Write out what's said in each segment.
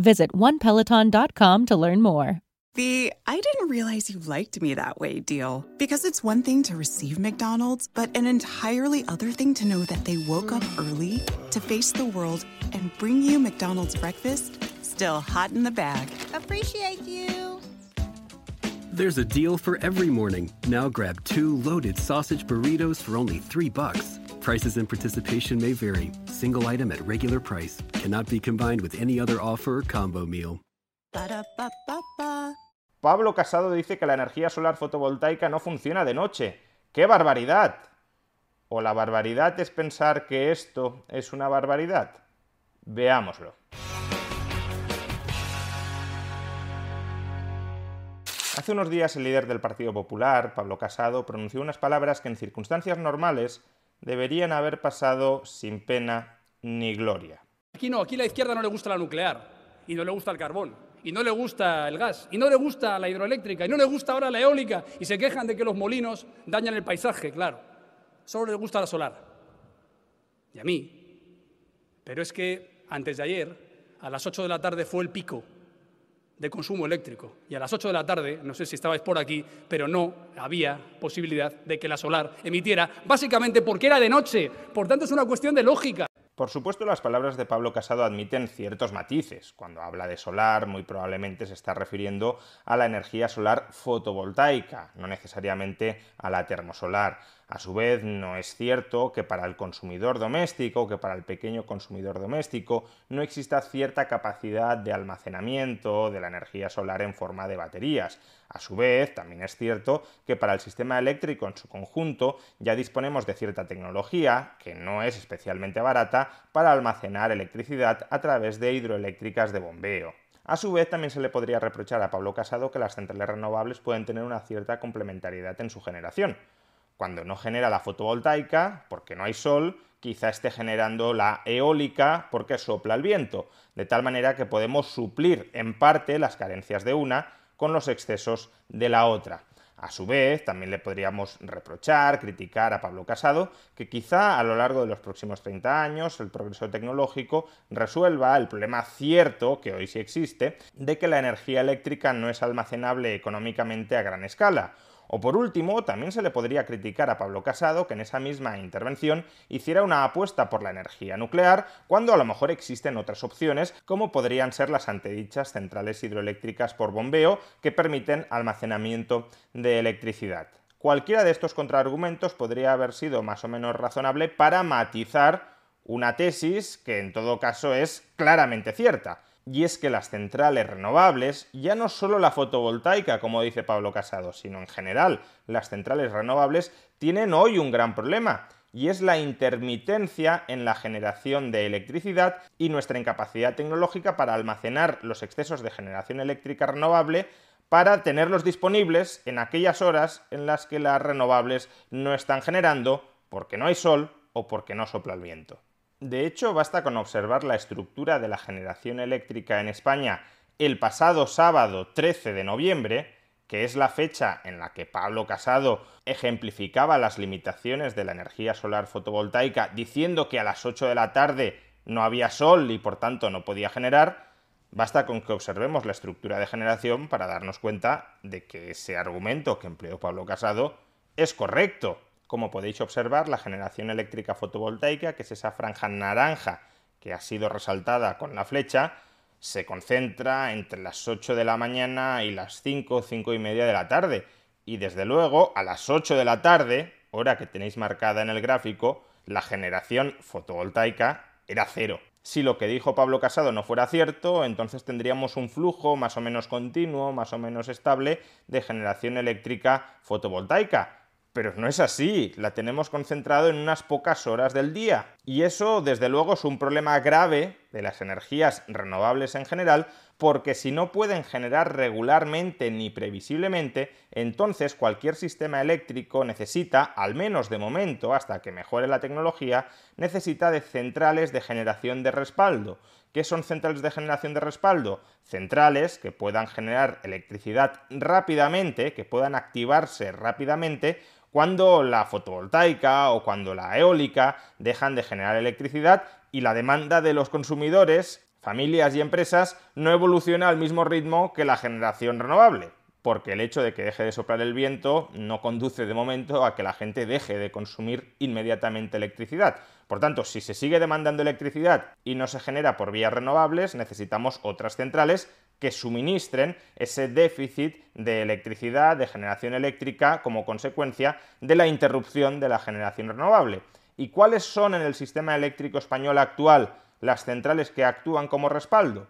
Visit onepeloton.com to learn more. The I didn't realize you liked me that way deal. Because it's one thing to receive McDonald's, but an entirely other thing to know that they woke up early to face the world and bring you McDonald's breakfast still hot in the bag. Appreciate you. There's a deal for every morning. Now grab two loaded sausage burritos for only three bucks. Prices and participation may vary. Single item at regular price cannot be combined with any other offer or combo meal. Pablo Casado dice que la energía solar fotovoltaica no funciona de noche. ¡Qué barbaridad! ¿O la barbaridad es pensar que esto es una barbaridad? Veámoslo. Hace unos días el líder del Partido Popular, Pablo Casado, pronunció unas palabras que en circunstancias normales deberían haber pasado sin pena ni gloria. Aquí no, aquí la izquierda no le gusta la nuclear y no le gusta el carbón y no le gusta el gas y no le gusta la hidroeléctrica y no le gusta ahora la eólica y se quejan de que los molinos dañan el paisaje, claro. Solo le gusta la solar. Y a mí. Pero es que antes de ayer, a las 8 de la tarde fue el pico de consumo eléctrico. Y a las 8 de la tarde, no sé si estabais por aquí, pero no había posibilidad de que la solar emitiera, básicamente porque era de noche. Por tanto, es una cuestión de lógica. Por supuesto, las palabras de Pablo Casado admiten ciertos matices. Cuando habla de solar, muy probablemente se está refiriendo a la energía solar fotovoltaica, no necesariamente a la termosolar. A su vez, no es cierto que para el consumidor doméstico, que para el pequeño consumidor doméstico, no exista cierta capacidad de almacenamiento de la energía solar en forma de baterías. A su vez, también es cierto que para el sistema eléctrico en su conjunto ya disponemos de cierta tecnología, que no es especialmente barata, para almacenar electricidad a través de hidroeléctricas de bombeo. A su vez, también se le podría reprochar a Pablo Casado que las centrales renovables pueden tener una cierta complementariedad en su generación. Cuando no genera la fotovoltaica, porque no hay sol, quizá esté generando la eólica porque sopla el viento, de tal manera que podemos suplir en parte las carencias de una con los excesos de la otra. A su vez, también le podríamos reprochar, criticar a Pablo Casado, que quizá a lo largo de los próximos 30 años el progreso tecnológico resuelva el problema cierto, que hoy sí existe, de que la energía eléctrica no es almacenable económicamente a gran escala, o por último, también se le podría criticar a Pablo Casado que en esa misma intervención hiciera una apuesta por la energía nuclear cuando a lo mejor existen otras opciones como podrían ser las antedichas centrales hidroeléctricas por bombeo que permiten almacenamiento de electricidad. Cualquiera de estos contraargumentos podría haber sido más o menos razonable para matizar una tesis que en todo caso es claramente cierta y es que las centrales renovables, ya no solo la fotovoltaica, como dice Pablo Casado, sino en general las centrales renovables, tienen hoy un gran problema, y es la intermitencia en la generación de electricidad y nuestra incapacidad tecnológica para almacenar los excesos de generación eléctrica renovable para tenerlos disponibles en aquellas horas en las que las renovables no están generando porque no hay sol o porque no sopla el viento. De hecho, basta con observar la estructura de la generación eléctrica en España el pasado sábado 13 de noviembre, que es la fecha en la que Pablo Casado ejemplificaba las limitaciones de la energía solar fotovoltaica diciendo que a las 8 de la tarde no había sol y por tanto no podía generar, basta con que observemos la estructura de generación para darnos cuenta de que ese argumento que empleó Pablo Casado es correcto. Como podéis observar, la generación eléctrica fotovoltaica, que es esa franja naranja que ha sido resaltada con la flecha, se concentra entre las 8 de la mañana y las 5, 5 y media de la tarde. Y desde luego, a las 8 de la tarde, hora que tenéis marcada en el gráfico, la generación fotovoltaica era cero. Si lo que dijo Pablo Casado no fuera cierto, entonces tendríamos un flujo más o menos continuo, más o menos estable de generación eléctrica fotovoltaica. Pero no es así, la tenemos concentrado en unas pocas horas del día. Y eso, desde luego, es un problema grave de las energías renovables en general, porque si no pueden generar regularmente ni previsiblemente, entonces cualquier sistema eléctrico necesita, al menos de momento, hasta que mejore la tecnología, necesita de centrales de generación de respaldo. ¿Qué son centrales de generación de respaldo? Centrales que puedan generar electricidad rápidamente, que puedan activarse rápidamente cuando la fotovoltaica o cuando la eólica dejan de generar electricidad y la demanda de los consumidores, familias y empresas no evoluciona al mismo ritmo que la generación renovable, porque el hecho de que deje de soplar el viento no conduce de momento a que la gente deje de consumir inmediatamente electricidad. Por tanto, si se sigue demandando electricidad y no se genera por vías renovables, necesitamos otras centrales que suministren ese déficit de electricidad, de generación eléctrica, como consecuencia de la interrupción de la generación renovable. ¿Y cuáles son en el sistema eléctrico español actual las centrales que actúan como respaldo?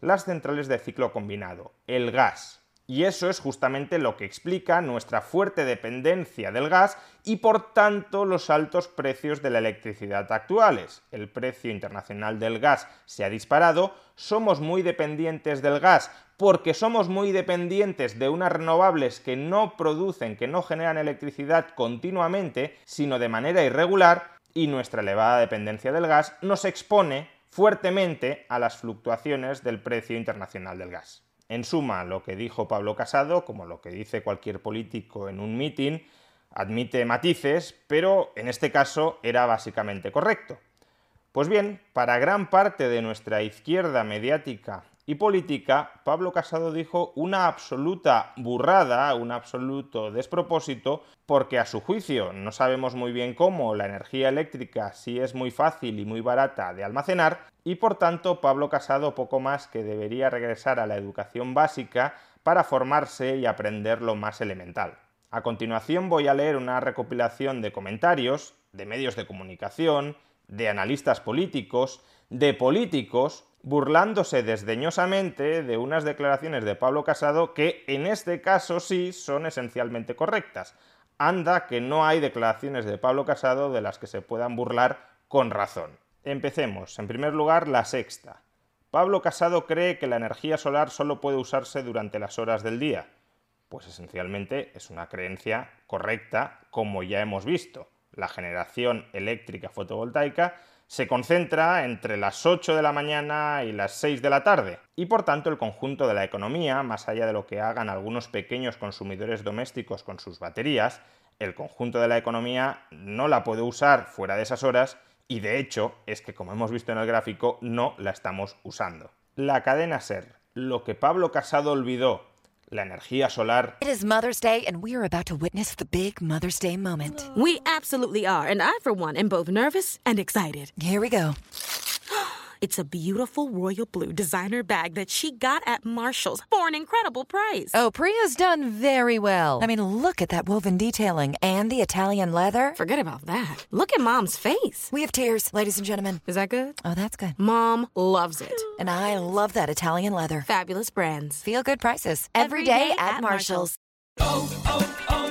Las centrales de ciclo combinado, el gas, y eso es justamente lo que explica nuestra fuerte dependencia del gas y por tanto los altos precios de la electricidad actuales. El precio internacional del gas se ha disparado, somos muy dependientes del gas porque somos muy dependientes de unas renovables que no producen, que no generan electricidad continuamente, sino de manera irregular, y nuestra elevada dependencia del gas nos expone fuertemente a las fluctuaciones del precio internacional del gas. En suma, lo que dijo Pablo Casado, como lo que dice cualquier político en un mitin, admite matices, pero en este caso era básicamente correcto. Pues bien, para gran parte de nuestra izquierda mediática y política, Pablo Casado dijo una absoluta burrada, un absoluto despropósito, porque a su juicio no sabemos muy bien cómo la energía eléctrica sí es muy fácil y muy barata de almacenar, y por tanto Pablo Casado poco más que debería regresar a la educación básica para formarse y aprender lo más elemental. A continuación voy a leer una recopilación de comentarios de medios de comunicación, de analistas políticos, de políticos, burlándose desdeñosamente de unas declaraciones de Pablo Casado que en este caso sí son esencialmente correctas. Anda que no hay declaraciones de Pablo Casado de las que se puedan burlar con razón. Empecemos. En primer lugar, la sexta. Pablo Casado cree que la energía solar solo puede usarse durante las horas del día. Pues esencialmente es una creencia correcta, como ya hemos visto. La generación eléctrica fotovoltaica se concentra entre las 8 de la mañana y las 6 de la tarde, y por tanto el conjunto de la economía, más allá de lo que hagan algunos pequeños consumidores domésticos con sus baterías, el conjunto de la economía no la puede usar fuera de esas horas y de hecho es que como hemos visto en el gráfico no la estamos usando. La cadena SER, lo que Pablo Casado olvidó la energía solar. It is Mother's Day, and we are about to witness the big Mother's Day moment. We absolutely are, and I, for one, am both nervous and excited. Here we go. It's a beautiful royal blue designer bag that she got at Marshall's for an incredible price. Oh, Priya's done very well. I mean, look at that woven detailing and the Italian leather. Forget about that. Look at Mom's face. We have tears, ladies and gentlemen. Is that good? Oh, that's good. Mom loves it. And I love that Italian leather. Fabulous brands. Feel good prices Every every day, day at, at Marshall's. Oh, oh, oh,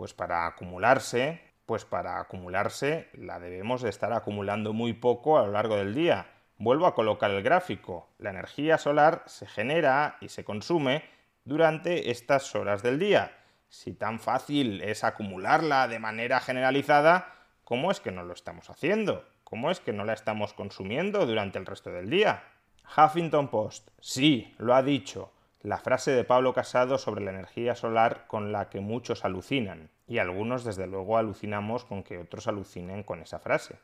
Pues para acumularse, pues para acumularse la debemos de estar acumulando muy poco a lo largo del día. Vuelvo a colocar el gráfico. La energía solar se genera y se consume durante estas horas del día. Si tan fácil es acumularla de manera generalizada, ¿cómo es que no lo estamos haciendo? ¿Cómo es que no la estamos consumiendo durante el resto del día? Huffington Post. Sí, lo ha dicho. La frase de Pablo Casado sobre la energía solar con la que muchos alucinan. Y algunos desde luego alucinamos con que otros alucinen con esa frase.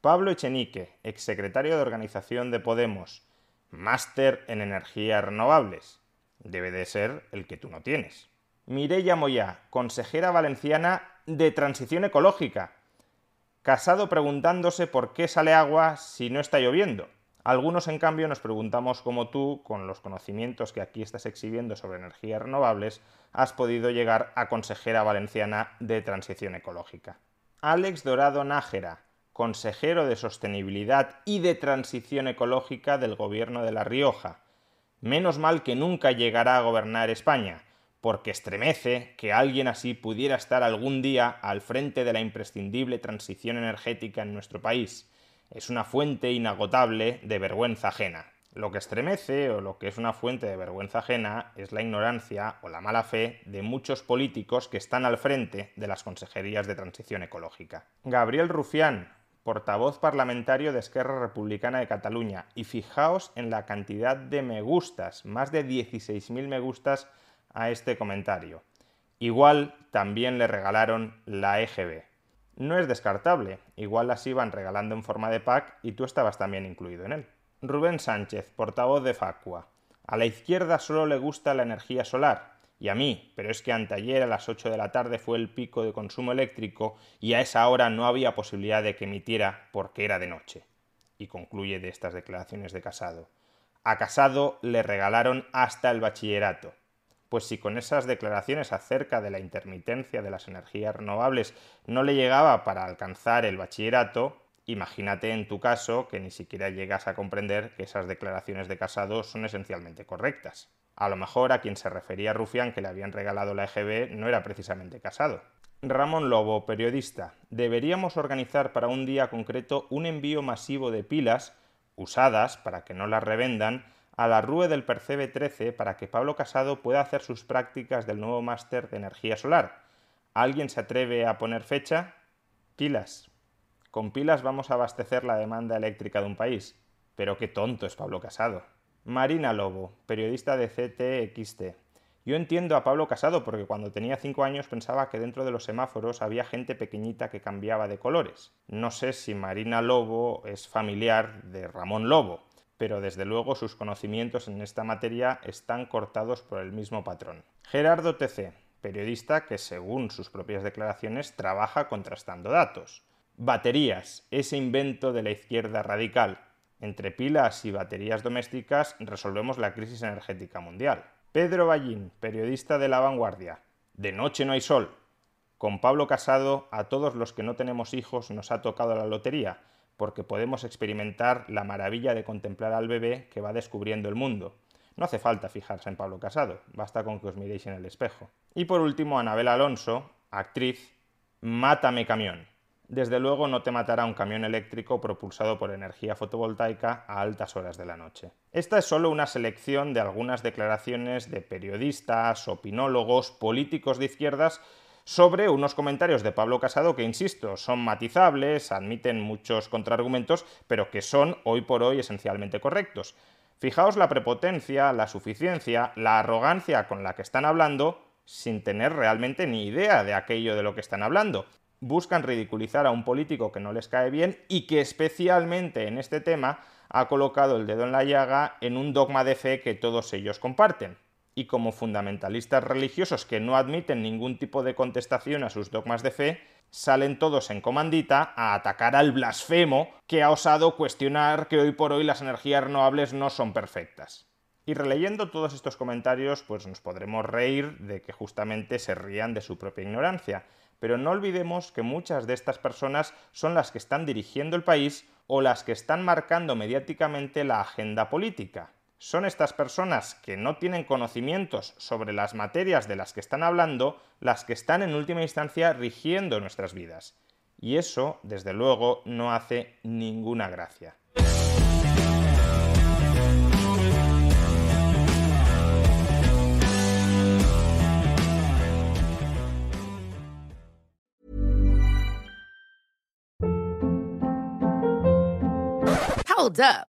Pablo Echenique, exsecretario de organización de Podemos, máster en energías renovables. Debe de ser el que tú no tienes. Mireia Moyá, consejera valenciana de transición ecológica. Casado preguntándose por qué sale agua si no está lloviendo. Algunos, en cambio, nos preguntamos cómo tú, con los conocimientos que aquí estás exhibiendo sobre energías renovables, has podido llegar a consejera valenciana de transición ecológica. Alex Dorado Nájera, consejero de Sostenibilidad y de Transición Ecológica del Gobierno de La Rioja. Menos mal que nunca llegará a gobernar España, porque estremece que alguien así pudiera estar algún día al frente de la imprescindible transición energética en nuestro país es una fuente inagotable de vergüenza ajena. Lo que estremece o lo que es una fuente de vergüenza ajena es la ignorancia o la mala fe de muchos políticos que están al frente de las consejerías de transición ecológica. Gabriel Rufián, portavoz parlamentario de Esquerra Republicana de Cataluña, y fijaos en la cantidad de me gustas, más de 16.000 me gustas a este comentario. Igual también le regalaron la EGB. No es descartable, igual las iban regalando en forma de pack y tú estabas también incluido en él. Rubén Sánchez, portavoz de Facua. A la izquierda solo le gusta la energía solar, y a mí, pero es que anteayer a las 8 de la tarde fue el pico de consumo eléctrico y a esa hora no había posibilidad de que emitiera porque era de noche. Y concluye de estas declaraciones de Casado. A Casado le regalaron hasta el bachillerato. Pues si con esas declaraciones acerca de la intermitencia de las energías renovables no le llegaba para alcanzar el bachillerato, imagínate en tu caso que ni siquiera llegas a comprender que esas declaraciones de Casado son esencialmente correctas. A lo mejor a quien se refería Rufián que le habían regalado la EGB no era precisamente Casado. Ramón Lobo, periodista. Deberíamos organizar para un día concreto un envío masivo de pilas usadas para que no las revendan a la RUE del Percebe 13 para que Pablo Casado pueda hacer sus prácticas del nuevo máster de energía solar. ¿Alguien se atreve a poner fecha? Pilas. Con pilas vamos a abastecer la demanda eléctrica de un país. Pero qué tonto es Pablo Casado. Marina Lobo, periodista de CTXT. Yo entiendo a Pablo Casado porque cuando tenía 5 años pensaba que dentro de los semáforos había gente pequeñita que cambiaba de colores. No sé si Marina Lobo es familiar de Ramón Lobo, pero desde luego sus conocimientos en esta materia están cortados por el mismo patrón. Gerardo TC, periodista que según sus propias declaraciones trabaja contrastando datos. Baterías, ese invento de la izquierda radical. Entre pilas y baterías domésticas resolvemos la crisis energética mundial. Pedro Ballín, periodista de La Vanguardia. De noche no hay sol. Con Pablo Casado, a todos los que no tenemos hijos nos ha tocado la lotería, porque podemos experimentar la maravilla de contemplar al bebé que va descubriendo el mundo. No hace falta fijarse en Pablo Casado, basta con que os miréis en el espejo. Y por último, Anabel Alonso, actriz, Mátame camión. Desde luego no te matará un camión eléctrico propulsado por energía fotovoltaica a altas horas de la noche. Esta es solo una selección de algunas declaraciones de periodistas, opinólogos, políticos de izquierdas sobre unos comentarios de Pablo Casado que, insisto, son matizables, admiten muchos contraargumentos, pero que son hoy por hoy esencialmente correctos. Fijaos la prepotencia, la suficiencia, la arrogancia con la que están hablando sin tener realmente ni idea de aquello de lo que están hablando. Buscan ridiculizar a un político que no les cae bien y que especialmente en este tema ha colocado el dedo en la llaga en un dogma de fe que todos ellos comparten y como fundamentalistas religiosos que no admiten ningún tipo de contestación a sus dogmas de fe, salen todos en comandita a atacar al blasfemo que ha osado cuestionar que hoy por hoy las energías renovables no son perfectas. Y releyendo todos estos comentarios, pues nos podremos reír de que justamente se rían de su propia ignorancia, pero no olvidemos que muchas de estas personas son las que están dirigiendo el país o las que están marcando mediáticamente la agenda política. Son estas personas que no tienen conocimientos sobre las materias de las que están hablando las que están en última instancia rigiendo nuestras vidas. Y eso, desde luego, no hace ninguna gracia. Hold up.